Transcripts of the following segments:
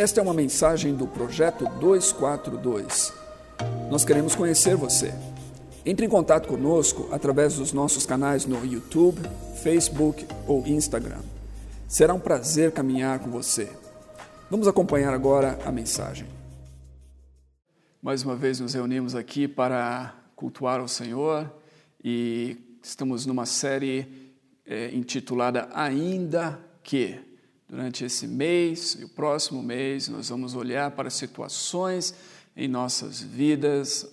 Esta é uma mensagem do Projeto 242. Nós queremos conhecer você. Entre em contato conosco através dos nossos canais no YouTube, Facebook ou Instagram. Será um prazer caminhar com você. Vamos acompanhar agora a mensagem. Mais uma vez nos reunimos aqui para cultuar o Senhor e estamos numa série é, intitulada Ainda que. Durante esse mês e o próximo mês, nós vamos olhar para situações em nossas vidas,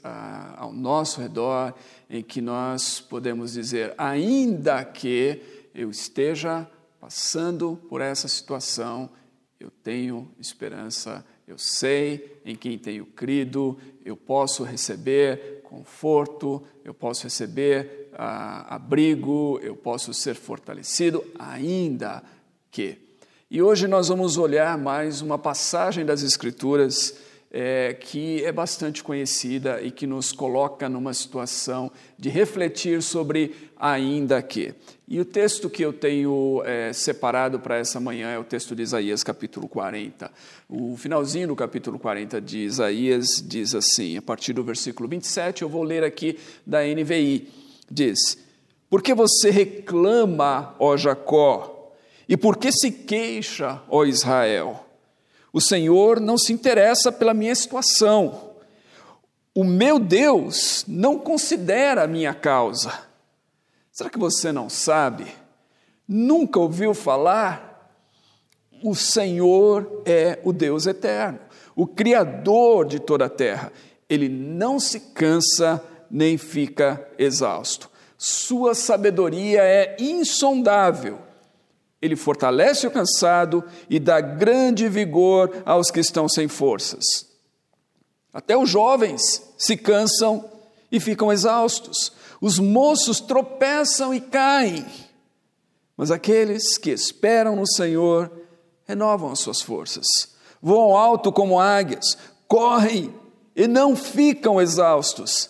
ao nosso redor, em que nós podemos dizer, ainda que eu esteja passando por essa situação, eu tenho esperança, eu sei em quem tenho crido, eu posso receber conforto, eu posso receber ah, abrigo, eu posso ser fortalecido, ainda que. E hoje nós vamos olhar mais uma passagem das Escrituras é, que é bastante conhecida e que nos coloca numa situação de refletir sobre ainda que. E o texto que eu tenho é, separado para essa manhã é o texto de Isaías, capítulo 40. O finalzinho do capítulo 40 de Isaías diz assim, a partir do versículo 27, eu vou ler aqui da NVI. Diz: Porque você reclama, ó Jacó, e por que se queixa, ó Israel? O Senhor não se interessa pela minha situação. O meu Deus não considera a minha causa. Será que você não sabe? Nunca ouviu falar? O Senhor é o Deus eterno, o Criador de toda a terra. Ele não se cansa nem fica exausto. Sua sabedoria é insondável ele fortalece o cansado e dá grande vigor aos que estão sem forças. Até os jovens se cansam e ficam exaustos. Os moços tropeçam e caem. Mas aqueles que esperam no Senhor renovam as suas forças. Voam alto como águias, correm e não ficam exaustos.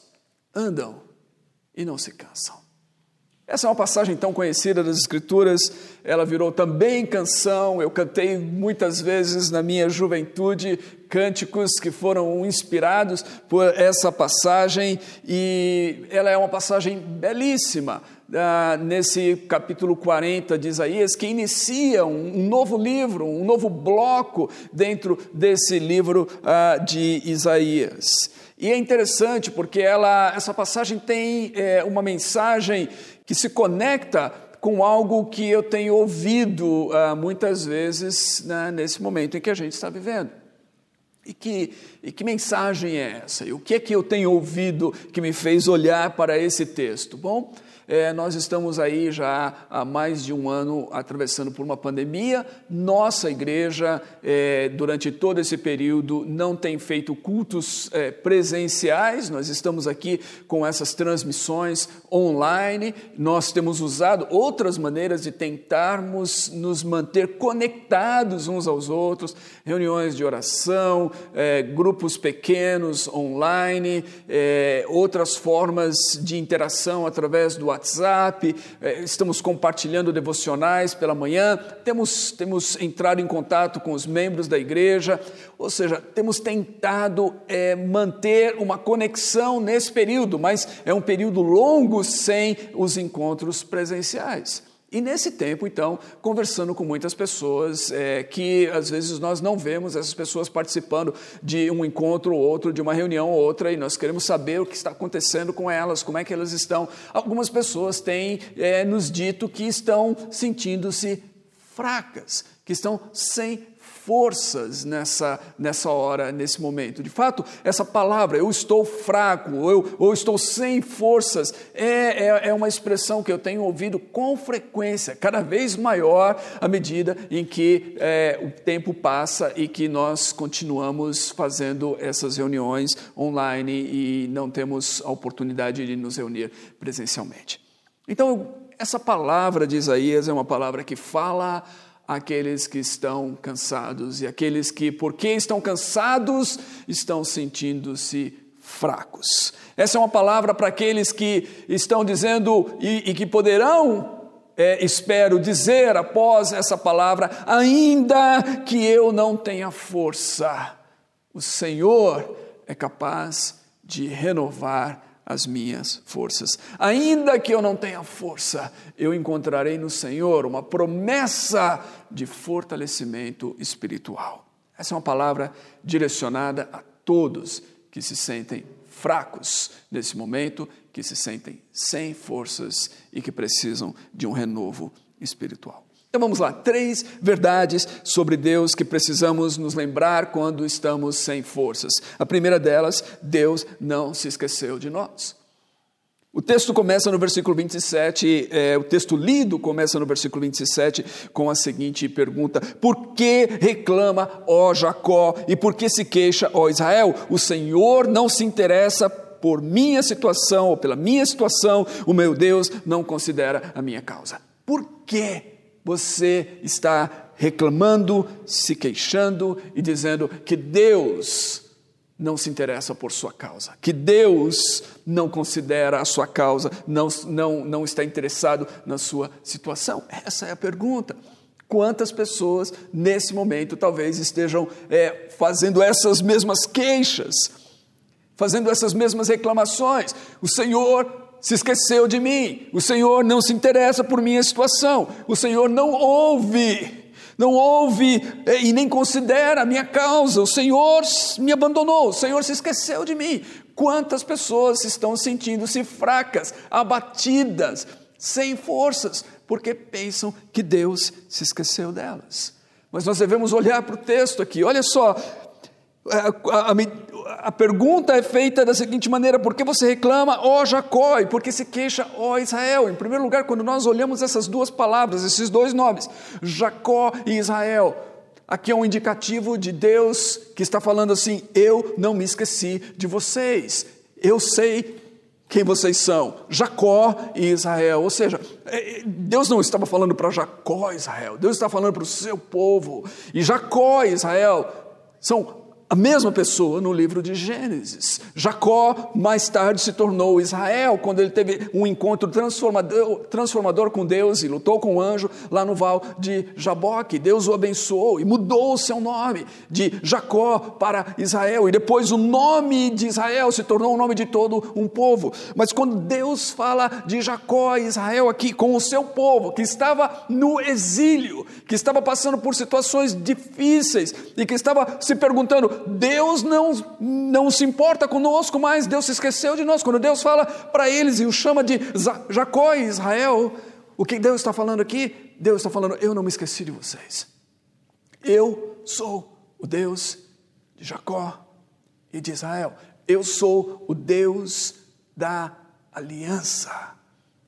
Andam e não se cansam. Essa é uma passagem tão conhecida das Escrituras, ela virou também canção. Eu cantei muitas vezes na minha juventude cânticos que foram inspirados por essa passagem, e ela é uma passagem belíssima. Ah, nesse capítulo 40 de Isaías, que inicia um, um novo livro, um novo bloco dentro desse livro ah, de Isaías. E é interessante porque ela, essa passagem tem é, uma mensagem que se conecta com algo que eu tenho ouvido uh, muitas vezes né, nesse momento em que a gente está vivendo. E que, e que mensagem é essa? E o que é que eu tenho ouvido que me fez olhar para esse texto? Bom, é, nós estamos aí já há mais de um ano atravessando por uma pandemia. Nossa igreja, é, durante todo esse período, não tem feito cultos é, presenciais. Nós estamos aqui com essas transmissões online. Nós temos usado outras maneiras de tentarmos nos manter conectados uns aos outros, reuniões de oração, é, grupos pequenos online, é, outras formas de interação através do WhatsApp, eh, estamos compartilhando devocionais pela manhã, temos, temos entrado em contato com os membros da igreja, ou seja, temos tentado é, manter uma conexão nesse período, mas é um período longo sem os encontros presenciais. E nesse tempo, então, conversando com muitas pessoas é, que às vezes nós não vemos essas pessoas participando de um encontro ou outro, de uma reunião ou outra, e nós queremos saber o que está acontecendo com elas, como é que elas estão. Algumas pessoas têm é, nos dito que estão sentindo-se fracas, que estão sem forças nessa, nessa hora, nesse momento. De fato, essa palavra, eu estou fraco, ou eu, ou estou sem forças, é, é, é uma expressão que eu tenho ouvido com frequência, cada vez maior à medida em que é, o tempo passa e que nós continuamos fazendo essas reuniões online e não temos a oportunidade de nos reunir presencialmente. Então, essa palavra de Isaías é uma palavra que fala aqueles que estão cansados e aqueles que, porque estão cansados, estão sentindo-se fracos. Essa é uma palavra para aqueles que estão dizendo e, e que poderão é, espero dizer após essa palavra, ainda que eu não tenha força, o Senhor é capaz de renovar as minhas forças. Ainda que eu não tenha força, eu encontrarei no Senhor uma promessa de fortalecimento espiritual. Essa é uma palavra direcionada a todos que se sentem fracos nesse momento, que se sentem sem forças e que precisam de um renovo espiritual. Então vamos lá, três verdades sobre Deus que precisamos nos lembrar quando estamos sem forças. A primeira delas, Deus não se esqueceu de nós. O texto começa no versículo 27, é, o texto lido começa no versículo 27 com a seguinte pergunta: Por que reclama, ó Jacó, e por que se queixa, ó Israel? O Senhor não se interessa por minha situação ou pela minha situação, o meu Deus não considera a minha causa. Por que você está reclamando, se queixando e dizendo que Deus não se interessa por sua causa, que Deus não considera a sua causa, não, não, não está interessado na sua situação? Essa é a pergunta. Quantas pessoas nesse momento talvez estejam é, fazendo essas mesmas queixas, fazendo essas mesmas reclamações? O Senhor se esqueceu de mim, o Senhor não se interessa por minha situação, o Senhor não ouve não ouve é, e nem considera a minha causa. O Senhor me abandonou, o Senhor se esqueceu de mim. Quantas pessoas estão sentindo-se fracas, abatidas, sem forças, porque pensam que Deus se esqueceu delas. Mas nós devemos olhar para o texto aqui, olha só, a, pergunta é feita da seguinte maneira: por que você reclama, ó Jacó, e por que se queixa, ó Israel? Em primeiro lugar, quando nós olhamos essas duas palavras, esses dois nomes, Jacó e Israel, aqui é um indicativo de Deus que está falando assim: eu não me esqueci de vocês, eu sei quem vocês são, Jacó e Israel. Ou seja, é, Deus não estava falando para Jacó e Israel, Deus está falando para o seu povo. E Jacó e Israel são a mesma pessoa no livro de Gênesis. Jacó mais tarde se tornou Israel quando ele teve um encontro transformador, transformador com Deus e lutou com o um anjo lá no val de Jaboque. Deus o abençoou e mudou o seu nome de Jacó para Israel. E depois o nome de Israel se tornou o nome de todo um povo. Mas quando Deus fala de Jacó e Israel aqui com o seu povo que estava no exílio, que estava passando por situações difíceis e que estava se perguntando Deus não, não se importa conosco mais, Deus se esqueceu de nós. Quando Deus fala para eles e o chama de Jacó e Israel, o que Deus está falando aqui? Deus está falando: Eu não me esqueci de vocês. Eu sou o Deus de Jacó e de Israel. Eu sou o Deus da aliança.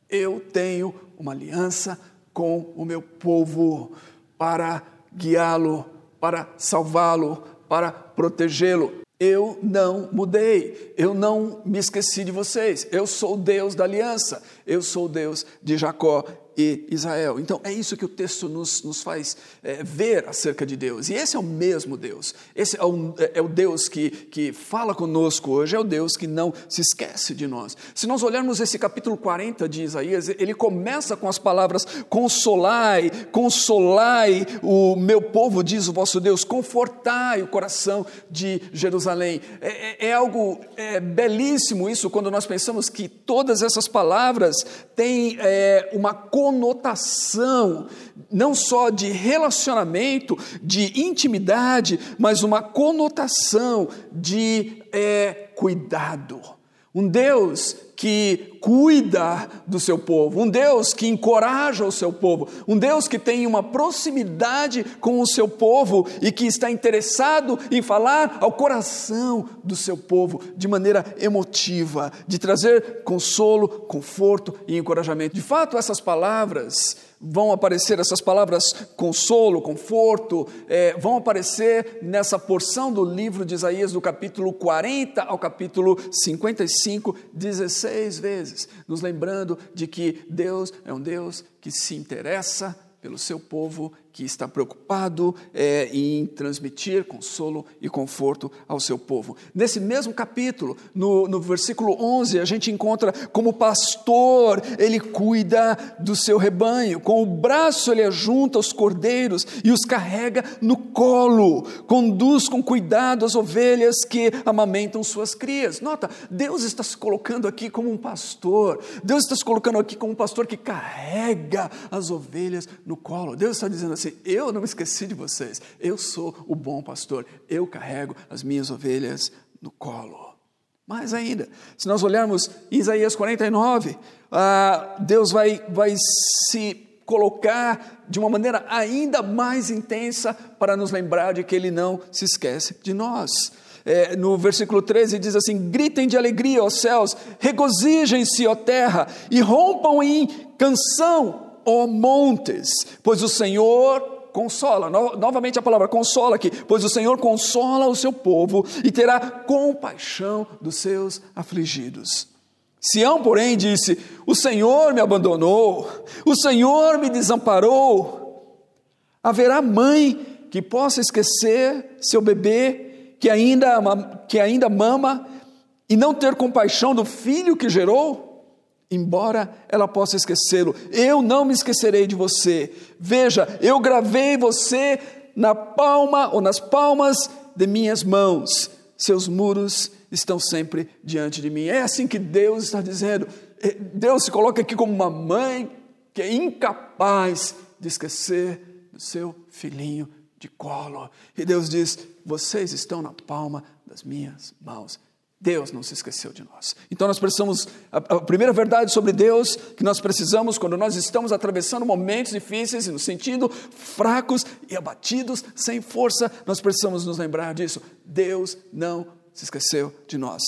Eu tenho uma aliança com o meu povo para guiá-lo, para salvá-lo, para protegê-lo. Eu não mudei, eu não me esqueci de vocês. Eu sou o Deus da aliança, eu sou o Deus de Jacó e Israel. Então é isso que o texto nos, nos faz é, ver acerca de Deus. E esse é o mesmo Deus. Esse é o, é o Deus que, que fala conosco hoje, é o Deus que não se esquece de nós. Se nós olharmos esse capítulo 40 de Isaías, ele começa com as palavras: Consolai, consolai o meu povo, diz o vosso Deus, confortai o coração de Jerusalém. É, é, é algo é, belíssimo isso quando nós pensamos que todas essas palavras têm é, uma conotação não só de relacionamento, de intimidade, mas uma conotação de é, cuidado. Um Deus que cuida do seu povo, um Deus que encoraja o seu povo, um Deus que tem uma proximidade com o seu povo e que está interessado em falar ao coração do seu povo de maneira emotiva, de trazer consolo, conforto e encorajamento. De fato, essas palavras vão aparecer essas palavras consolo, conforto, é, vão aparecer nessa porção do livro de Isaías, do capítulo 40 ao capítulo 55, 16 vezes, nos lembrando de que Deus é um Deus que se interessa pelo seu povo que está preocupado é, em transmitir consolo e conforto ao seu povo. Nesse mesmo capítulo, no, no versículo 11, a gente encontra como pastor, ele cuida do seu rebanho, com o braço ele ajunta os cordeiros e os carrega no colo, conduz com cuidado as ovelhas que amamentam suas crias. Nota, Deus está se colocando aqui como um pastor, Deus está se colocando aqui como um pastor que carrega as ovelhas no colo. Deus está dizendo assim: Eu não me esqueci de vocês, eu sou o bom pastor, eu carrego as minhas ovelhas no colo. Mais ainda, se nós olharmos Isaías 49, ah, Deus vai, vai se colocar de uma maneira ainda mais intensa para nos lembrar de que Ele não se esquece de nós. É, no versículo 13 diz assim: Gritem de alegria, ó céus, regozijem-se, ó terra, e rompam em canção, ó montes, pois o Senhor consola, no, novamente a palavra consola aqui, pois o Senhor consola o seu povo e terá compaixão dos seus afligidos. Sião, porém, disse: O Senhor me abandonou, o Senhor me desamparou. Haverá mãe que possa esquecer seu bebê que ainda, que ainda mama e não ter compaixão do filho que gerou? Embora ela possa esquecê-lo. Eu não me esquecerei de você. Veja, eu gravei você na palma ou nas palmas de minhas mãos. Seus muros estão sempre diante de mim. É assim que Deus está dizendo. É, Deus se coloca aqui como uma mãe que é incapaz de esquecer do seu filhinho de colo. E Deus diz: Vocês estão na palma das minhas mãos. Deus não se esqueceu de nós. Então nós precisamos, a, primeira verdade sobre Deus que nós precisamos quando nós estamos atravessando momentos difíceis e no sentido fracos e abatidos, sem força, nós precisamos nos lembrar disso. Deus não se esqueceu de nós.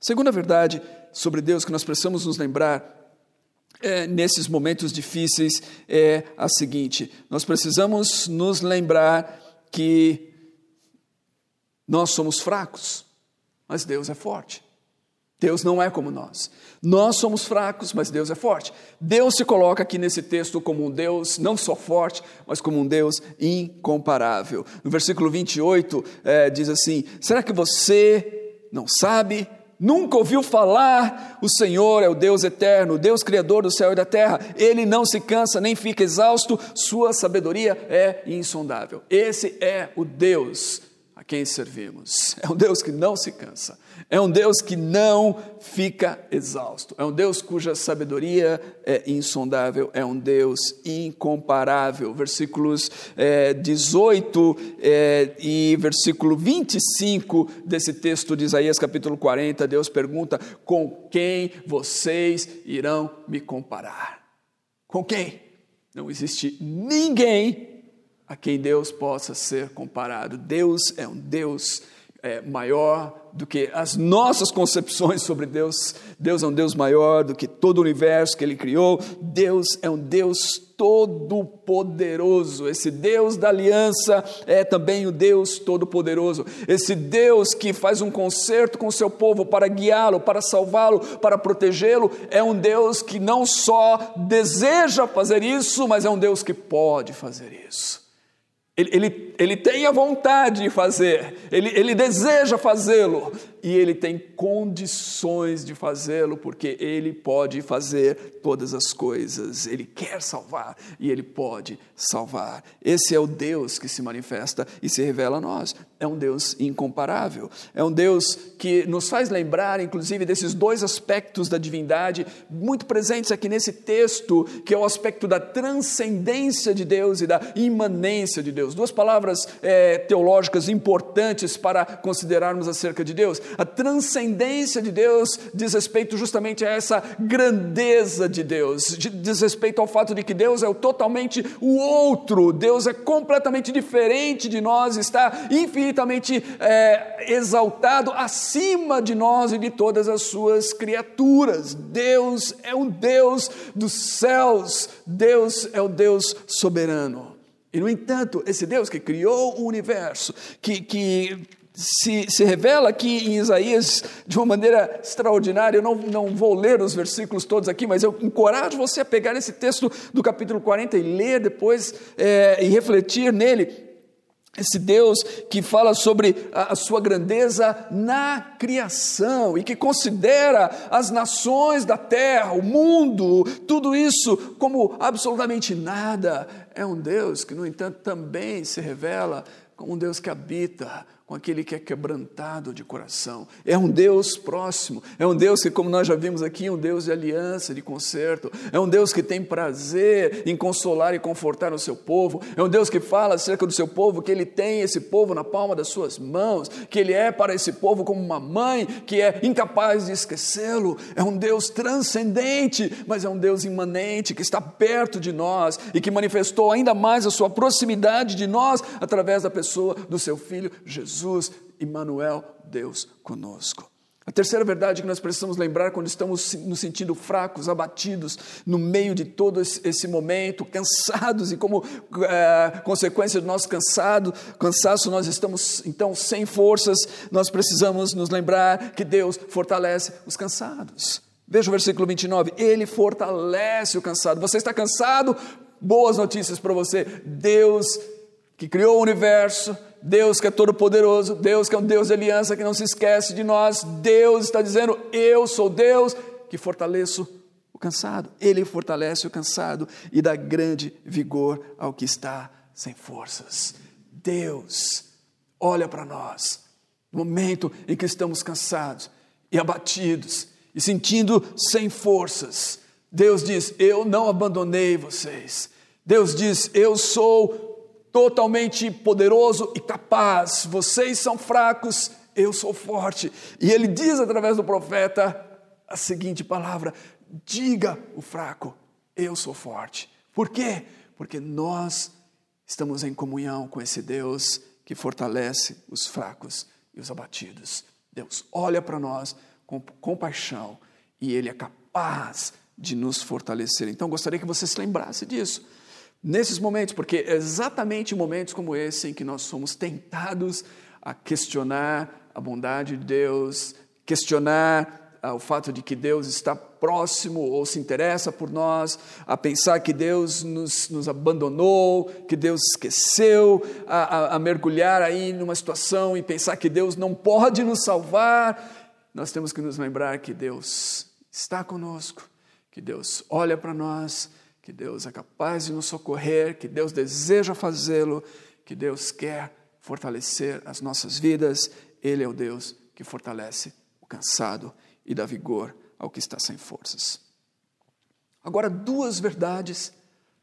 Segunda verdade sobre Deus que nós precisamos nos lembrar é, nesses momentos difíceis é a seguinte: nós precisamos nos lembrar que nós somos fracos mas Deus é forte. Deus não é como nós. Nós somos fracos, mas Deus é forte. Deus se coloca aqui nesse texto como um Deus não só forte, mas como um Deus incomparável. No versículo 28 é, diz assim: Será que você não sabe? Nunca ouviu falar? O Senhor é o Deus eterno, o Deus criador do céu e da terra. Ele não se cansa nem fica exausto, sua sabedoria é insondável. Esse é o Deus quem servimos. É um Deus que não se cansa, é um Deus que não fica exausto, é um Deus cuja sabedoria é insondável, é um Deus incomparável. Versículos é, 18 é, e versículo 25 desse texto de Isaías, capítulo 40, Deus pergunta: Com quem vocês irão me comparar? Com quem? Não existe ninguém a quem Deus possa ser comparado. Deus é um Deus é, maior do que as nossas concepções sobre Deus. Deus é um Deus maior do que todo o universo que Ele criou. Deus é um Deus todo-poderoso. Esse Deus da aliança é também o Deus todo-poderoso. Esse Deus que faz um concerto com o seu povo para guiá-lo, para salvá-lo, para protegê-lo, é um Deus que não só deseja fazer isso, mas é um Deus que pode fazer isso. Ele, ele, ele tem a vontade de fazer, ele, ele deseja fazê-lo, e ele tem condições de fazê-lo, porque ele pode fazer todas as coisas, ele quer salvar e ele pode salvar. Esse é o Deus que se manifesta e se revela a nós. É um Deus incomparável, é um Deus que nos faz lembrar, inclusive, desses dois aspectos da divindade muito presentes aqui nesse texto, que é o aspecto da transcendência de Deus e da imanência de Deus. Duas palavras é, teológicas importantes para considerarmos acerca de Deus. A transcendência de Deus diz respeito justamente a essa grandeza de Deus, diz respeito ao fato de que Deus é totalmente o outro, Deus é completamente diferente de nós, está infinitamente é, exaltado acima de nós e de todas as suas criaturas. Deus é um Deus dos céus, Deus é o Deus soberano. E, no entanto, esse Deus que criou o universo, que, que se, se revela aqui em Isaías de uma maneira extraordinária. Eu não, não vou ler os versículos todos aqui, mas eu encorajo você a pegar esse texto do capítulo 40 e ler depois é, e refletir nele. Esse Deus que fala sobre a, sua grandeza na criação e que considera as nações da terra, o mundo, tudo isso como absolutamente nada. É um Deus que, no entanto, também se revela como um Deus que habita com aquele que é quebrantado de coração. É um Deus próximo, é um Deus que, como nós já vimos aqui, é um Deus de aliança, de conserto, é um Deus que tem prazer em consolar e confortar o seu povo, é um Deus que fala acerca do seu povo, que ele tem esse povo na palma das suas mãos, que ele é para esse povo como uma mãe que é incapaz de esquecê-lo. É um Deus transcendente, mas é um Deus imanente, que está perto de nós e que manifestou ainda mais a sua proximidade de nós através da pessoa do seu filho Jesus. Jesus, Emmanuel, Deus conosco. A terceira verdade que nós precisamos lembrar quando estamos nos sentindo fracos, abatidos, no meio de todo esse momento, cansados, e como é, consequência do nosso cansado, cansaço, nós estamos então sem forças, nós precisamos nos lembrar que Deus fortalece os cansados. Veja o versículo 29, Ele fortalece o cansado. Você está cansado? Boas notícias para você. Deus que criou o universo, Deus que é todo-poderoso, Deus que é um Deus de aliança que não se esquece de nós, Deus está dizendo: Eu sou Deus que fortaleço o cansado. Ele fortalece o cansado e dá grande vigor ao que está sem forças. Deus olha para nós no momento em que estamos cansados e abatidos e sentindo sem forças. Deus diz: Eu não abandonei vocês. Deus diz: Eu sou totalmente poderoso e capaz. Vocês são fracos, eu sou forte. E ele diz através do profeta a seguinte palavra: diga o fraco, eu sou forte. Por quê? Porque nós estamos em comunhão com esse Deus que fortalece os fracos e os abatidos. Deus olha para nós com compaixão e Ele é capaz de nos fortalecer. Então, gostaria que você se lembrasse disso nesses momentos, porque é exatamente momentos como esse em que nós somos tentados a questionar a bondade de Deus, questionar ah, o fato de que Deus está próximo ou se interessa por nós, a pensar que Deus nos, nos abandonou, que Deus esqueceu, a, a, a mergulhar aí numa situação e pensar que Deus não pode nos salvar. Nós temos que nos lembrar que Deus está conosco, que Deus olha para nós que Deus é capaz de nos socorrer, que Deus deseja fazê-lo, que Deus quer fortalecer as nossas vidas. Ele é o Deus que fortalece o cansado e dá vigor ao que está sem forças. Agora, duas verdades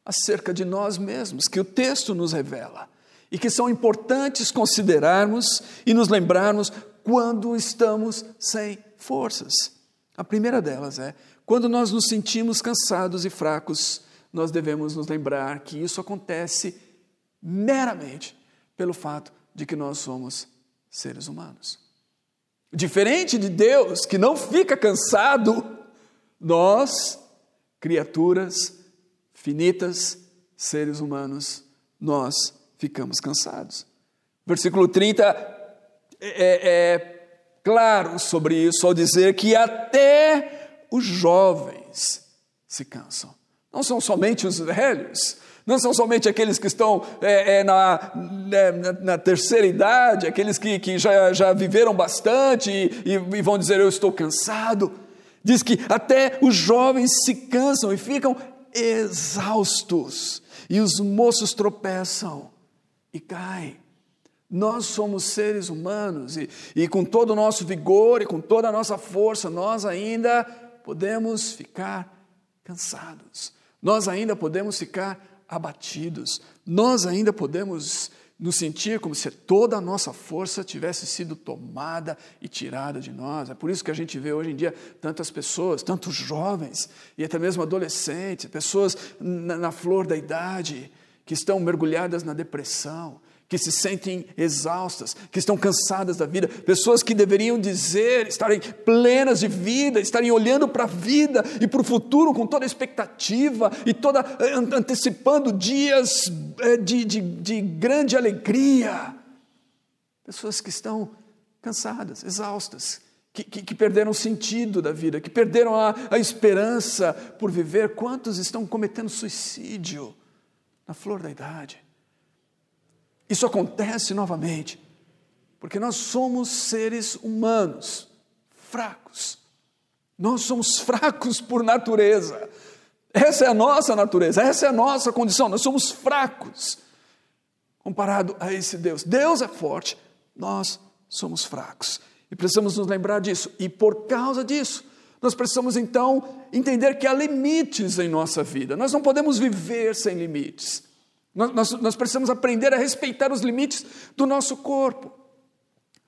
acerca de nós mesmos que o texto nos revela e que são importantes considerarmos e nos lembrarmos quando estamos sem forças. A primeira delas é quando nós nos sentimos cansados e fracos nós devemos nos lembrar que isso acontece meramente pelo fato de que nós somos seres humanos. Diferente de Deus, que não fica cansado, nós, criaturas finitas, seres humanos, nós ficamos cansados. Versículo 30 é, é, é claro sobre isso ao dizer que até os jovens se cansam. Não são somente os velhos, não são somente aqueles que estão é, é, na, né, na, na, terceira idade, aqueles que, que já, já viveram bastante e, e vão dizer: Eu estou cansado. Diz que até os jovens se cansam e ficam exaustos, e os moços tropeçam e caem. Nós somos seres humanos e, e com todo o nosso vigor e com toda a nossa força, nós ainda podemos ficar cansados nós ainda podemos ficar abatidos, nós ainda podemos nos sentir como se toda a nossa força tivesse sido tomada e tirada de nós. É por isso que a gente vê hoje em dia tantas pessoas, tantos jovens e até mesmo adolescentes, pessoas na, na flor da idade, que estão mergulhadas na depressão, que se sentem exaustas, que estão cansadas da vida, pessoas que deveriam dizer, estarem plenas de vida, estarem olhando para a vida e para o futuro com toda a expectativa e toda eh, antecipando dias eh, de, de, de grande alegria. Pessoas que estão cansadas, exaustas, que, que, que, perderam o sentido da vida, que perderam a, a esperança por viver. Quantos estão cometendo suicídio na flor da idade? Isso acontece novamente, porque nós somos seres humanos, fracos. Nós somos fracos por natureza. Essa é a nossa natureza, essa é a nossa condição. Nós somos fracos comparado a esse Deus. Deus é forte, nós somos fracos. E precisamos nos lembrar disso. E por causa disso, nós precisamos então entender que há limites em nossa vida. Nós não podemos viver sem limites. Nós, nós, nós precisamos aprender a respeitar os limites do nosso corpo.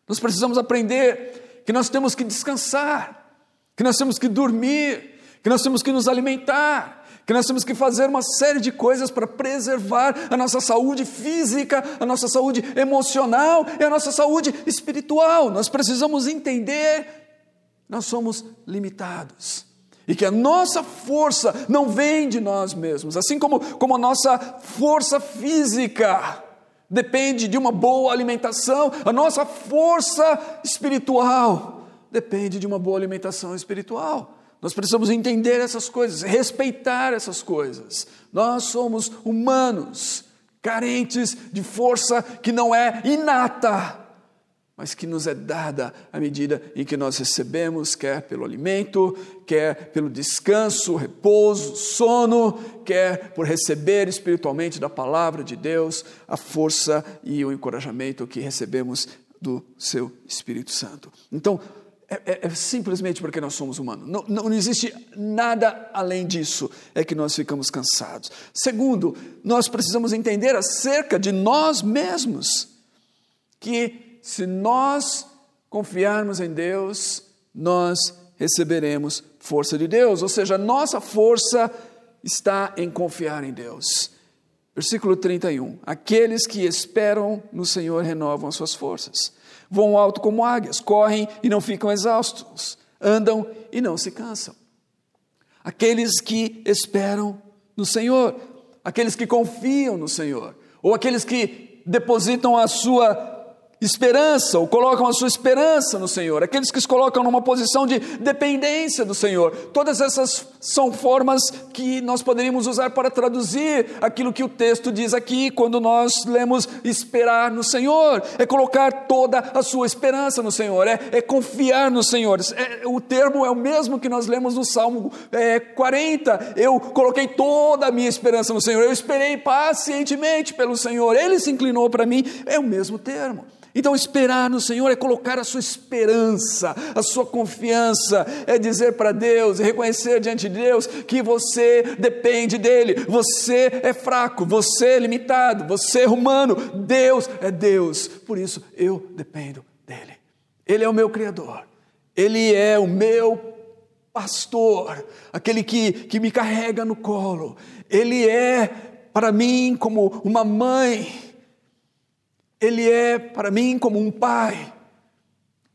Nós precisamos aprender que nós temos que descansar, que nós temos que dormir, que nós temos que nos alimentar, que nós temos que fazer uma série de coisas para preservar a nossa saúde física, a nossa saúde emocional e a nossa saúde espiritual. Nós precisamos entender, nós somos limitados. E que a nossa força não vem de nós mesmos, assim como, como a nossa força física depende de uma boa alimentação, a nossa força espiritual depende de uma boa alimentação espiritual. Nós precisamos entender essas coisas, respeitar essas coisas. Nós somos humanos, carentes de força que não é inata, mas que nos é dada à medida em que nós recebemos, quer pelo alimento, quer pelo descanso, repouso, sono, quer por receber espiritualmente da palavra de Deus a força e o encorajamento que recebemos do seu Espírito Santo. Então, é, é, é, simplesmente porque nós somos humanos. Não, não, existe nada além disso, é que nós ficamos cansados. Segundo, nós precisamos entender acerca de nós mesmos, que se nós confiarmos em Deus, nós receberemos força de Deus, ou seja, nossa força está em confiar em Deus. Versículo 31: Aqueles que esperam no Senhor renovam as suas forças voam alto como águias, correm e não ficam exaustos, andam e não se cansam. Aqueles que esperam no Senhor, aqueles que confiam no Senhor, ou aqueles que depositam a sua esperança, ou colocam a sua esperança no Senhor, aqueles que se colocam numa posição de dependência do Senhor. Todas essas são formas que nós poderíamos usar para traduzir aquilo que o texto diz aqui, quando nós lemos esperar no Senhor, é colocar toda a sua esperança no Senhor, é, é confiar no Senhor. É, o termo é o mesmo que nós lemos no Salmo é, 40. Eu coloquei toda a minha esperança no Senhor, eu esperei pacientemente pelo Senhor, Ele se inclinou para mim, é o mesmo termo. Então, esperar no Senhor é colocar a sua esperança, a sua confiança, é dizer para Deus reconhecer diante Deus que você depende dEle, você é fraco, você é limitado, você é humano, Deus é Deus, por isso eu dependo dEle. Ele é o meu Criador, Ele é o meu pastor, aquele que, que me carrega no colo, Ele é para mim como uma mãe ele é para mim como um pai.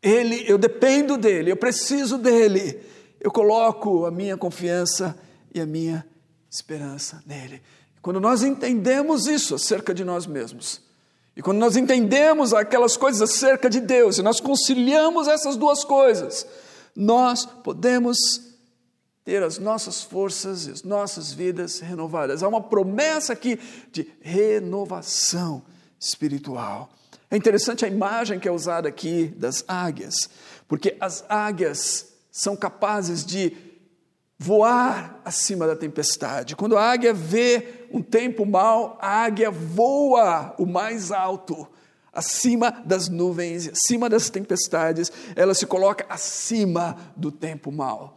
Ele, eu dependo dele, eu preciso dele. Eu coloco a minha confiança e a minha esperança nele. Quando nós entendemos isso acerca de nós mesmos, e quando nós entendemos aquelas coisas acerca de Deus, e nós conciliamos essas duas coisas, nós podemos ter as nossas forças e as nossas vidas renovadas. Há uma promessa aqui de renovação espiritual. É interessante a imagem que é usada aqui das águias, porque as águias são capazes de voar acima da tempestade. Quando a águia vê um tempo mau, a águia voa o mais alto, acima das nuvens, acima das tempestades, ela se coloca acima do tempo mau.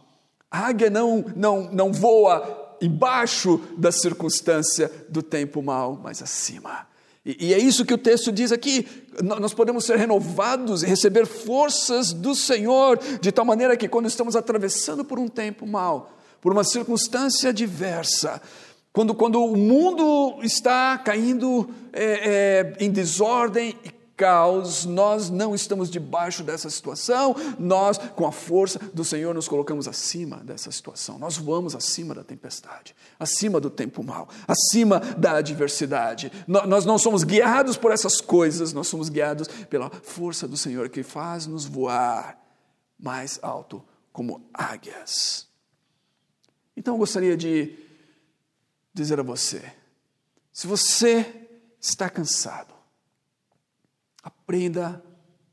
A águia não, não, não voa embaixo da circunstância do tempo mau, mas acima. E, é isso que o texto diz aqui. Nós podemos ser renovados e receber forças do Senhor, de tal maneira que quando estamos atravessando por um tempo mal, por uma circunstância diversa, quando, quando o mundo está caindo é, é, em desordem, caos, nós não estamos debaixo dessa situação, nós, com a força do Senhor, nos colocamos acima dessa situação, nós voamos acima da tempestade, acima do tempo mal, acima da adversidade. Nós não somos guiados por essas coisas, nós somos guiados pela força do Senhor que faz nos voar mais alto como águias. Então eu gostaria de dizer a você: se você está cansado, aprenda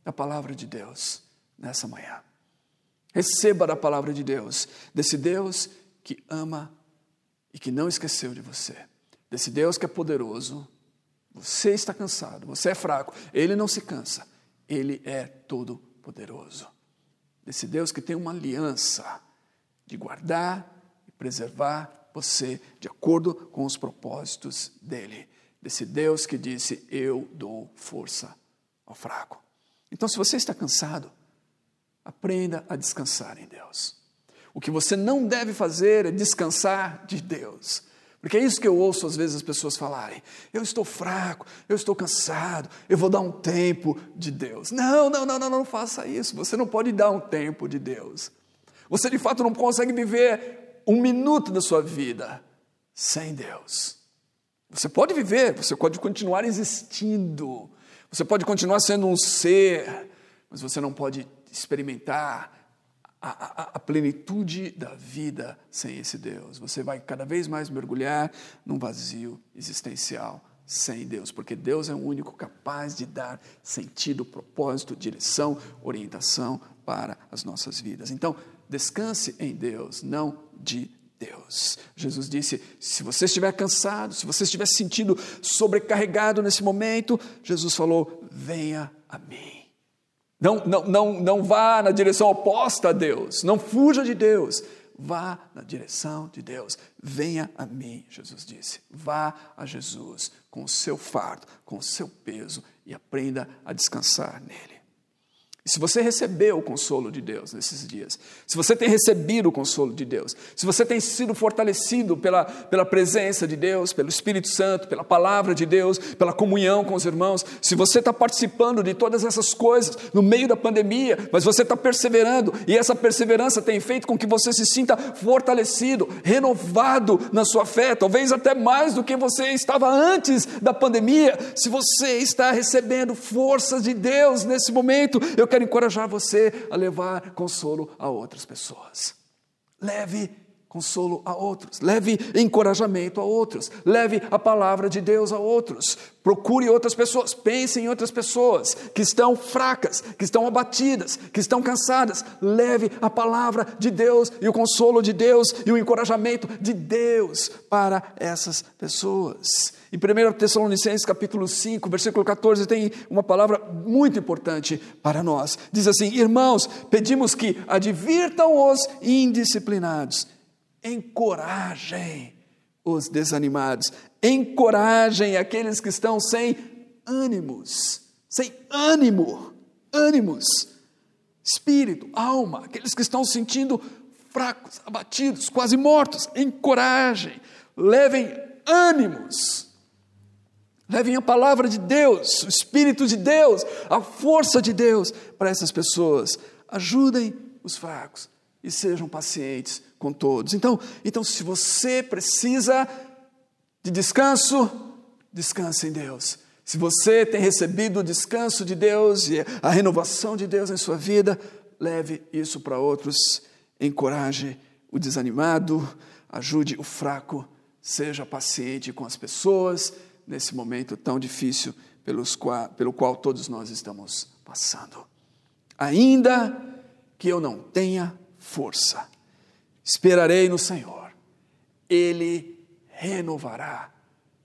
a palavra de Deus nessa manhã. Receba da palavra de Deus, desse Deus que ama e que não esqueceu de você, desse Deus que é poderoso. Você está cansado, você é fraco, ele não se cansa, ele é todo poderoso. Desse Deus que tem uma aliança de guardar e preservar você de acordo com os propósitos dele. Desse Deus que disse: Eu dou força ao fraco. Então, se você está cansado, aprenda a descansar em Deus. O que você não deve fazer é descansar de Deus. Porque é isso que eu ouço às vezes as pessoas falarem. Eu estou fraco, eu estou cansado, eu vou dar um tempo de Deus. Não, não, não, não, não faça isso. Você não pode dar um tempo de Deus. Você de fato não consegue viver um minuto da sua vida sem Deus. Você pode viver, você pode continuar existindo, você pode continuar sendo um ser, mas você não pode experimentar a, a, a, plenitude da vida sem esse Deus. Você vai cada vez mais mergulhar num vazio existencial sem Deus, porque Deus é o único capaz de dar sentido, propósito, direção, orientação para as nossas vidas. Então, descanse em Deus, não de Deus. Jesus disse: se você estiver cansado, se você estiver sentindo sobrecarregado nesse momento, Jesus falou: venha a mim. Não, não, não, não vá na direção oposta a Deus, não fuja de Deus, vá na direção de Deus. Venha a mim, Jesus disse. Vá a Jesus com o seu fardo, com o seu peso e aprenda a descansar nele. Se você recebeu o consolo de Deus nesses dias, se você tem recebido o consolo de Deus, se você tem sido fortalecido pela, pela presença de Deus, pelo Espírito Santo, pela palavra de Deus, pela comunhão com os irmãos, se você está participando de todas essas coisas no meio da pandemia, mas você está perseverando e essa perseverança tem feito com que você se sinta fortalecido, renovado na sua fé, talvez até mais do que você estava antes da pandemia, se você está recebendo forças de Deus nesse momento, eu quero encorajar você a levar consolo a outras pessoas. Leve consolo a outros, leve encorajamento a outros, leve a palavra de Deus a outros. Procure outras pessoas, pense em outras pessoas que estão fracas, que estão abatidas, que estão cansadas. Leve a palavra de Deus e o consolo de Deus e o encorajamento de Deus para essas pessoas. Em 1 Tessalonicenses capítulo 5, versículo 14, tem uma palavra muito importante para nós. Diz assim: Irmãos, pedimos que advirtam os indisciplinados, encorajem os desanimados, encorajem aqueles que estão sem ânimos, sem ânimo, ânimos, espírito, alma, aqueles que estão sentindo fracos, abatidos, quase mortos, encorajem, levem ânimos. Levem a palavra de Deus, o Espírito de Deus, a força de Deus para essas pessoas. Ajudem os fracos e sejam pacientes com todos. Então, então se você precisa de descanso, descanse em Deus. Se você tem recebido o descanso de Deus e a renovação de Deus em sua vida, leve isso para outros. Encoraje o desanimado, ajude o fraco, seja paciente com as pessoas nesse momento tão difícil pelos pelo qual todos nós estamos passando. Ainda que eu não tenha força, esperarei no Senhor, Ele renovará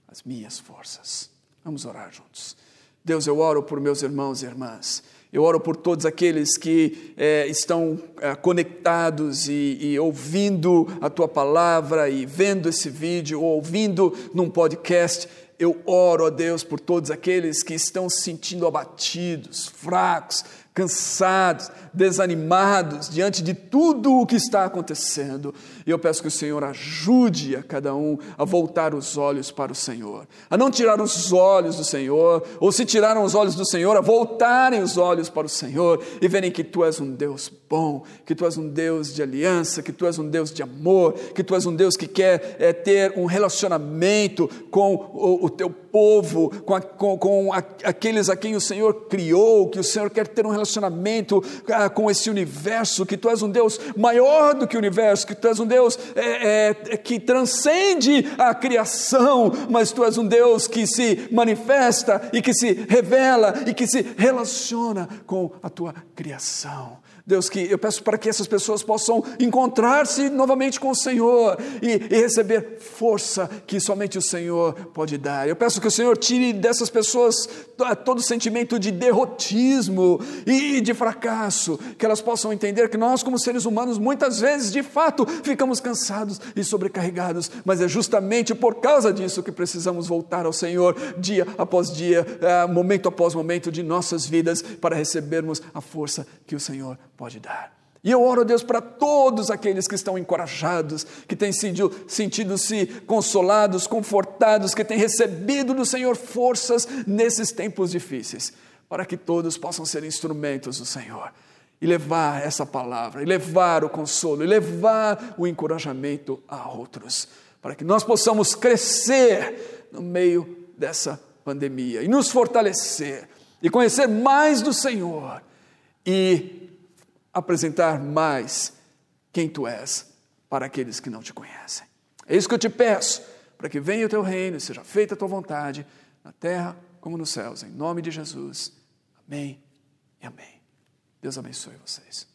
as minhas forças. Vamos orar juntos. Deus, eu oro por meus irmãos e irmãs. Eu oro por todos aqueles que é, estão é, conectados e, e, ouvindo a tua palavra e vendo esse vídeo, ou ouvindo num podcast. Eu oro a Deus por todos aqueles que estão se sentindo abatidos, fracos, cansados, desanimados diante de tudo o que está acontecendo. E eu peço que o Senhor ajude a cada um a voltar os olhos para o Senhor, a não tirar os olhos do Senhor, ou se tiraram os olhos do Senhor, a voltarem os olhos para o Senhor e verem que tu és um Deus bom, que tu és um Deus de aliança, que tu és um Deus de amor, que tu és um Deus que quer é, ter um relacionamento com o, o teu povo, com, a, com, com a, aqueles a quem o Senhor criou, que o Senhor quer ter um relacionamento com esse universo, que tu és um Deus maior do que o universo, que tu és um Deus é, é, que transcende a criação, mas tu és um Deus que se manifesta e que se revela e que se relaciona com a tua criação. Deus, que eu peço para que essas pessoas possam encontrar-se novamente com o Senhor e, e, receber força que somente o Senhor pode dar. Eu peço que o Senhor tire dessas pessoas todo sentimento de derrotismo e de fracasso, que elas possam entender que nós, como seres humanos, muitas vezes, de fato, ficamos cansados e sobrecarregados, mas é justamente por causa disso que precisamos voltar ao Senhor dia após dia, eh, momento após momento de nossas vidas, para recebermos a força que o Senhor pode dar. E eu oro a Deus para todos aqueles que estão encorajados, que têm sentido, sentido-se consolados, confortados, que têm recebido do Senhor forças nesses tempos difíceis, para que todos possam ser instrumentos do Senhor e levar essa palavra, e levar o consolo, e levar o encorajamento a outros, para que nós possamos crescer no meio dessa pandemia e nos fortalecer e conhecer mais do Senhor e apresentar mais quem tu és para aqueles que não te conhecem. É isso que eu te peço, para que venha o teu reino e seja feita a tua vontade, na terra como nos céus, em nome de Jesus. Amém e amém. Deus abençoe vocês.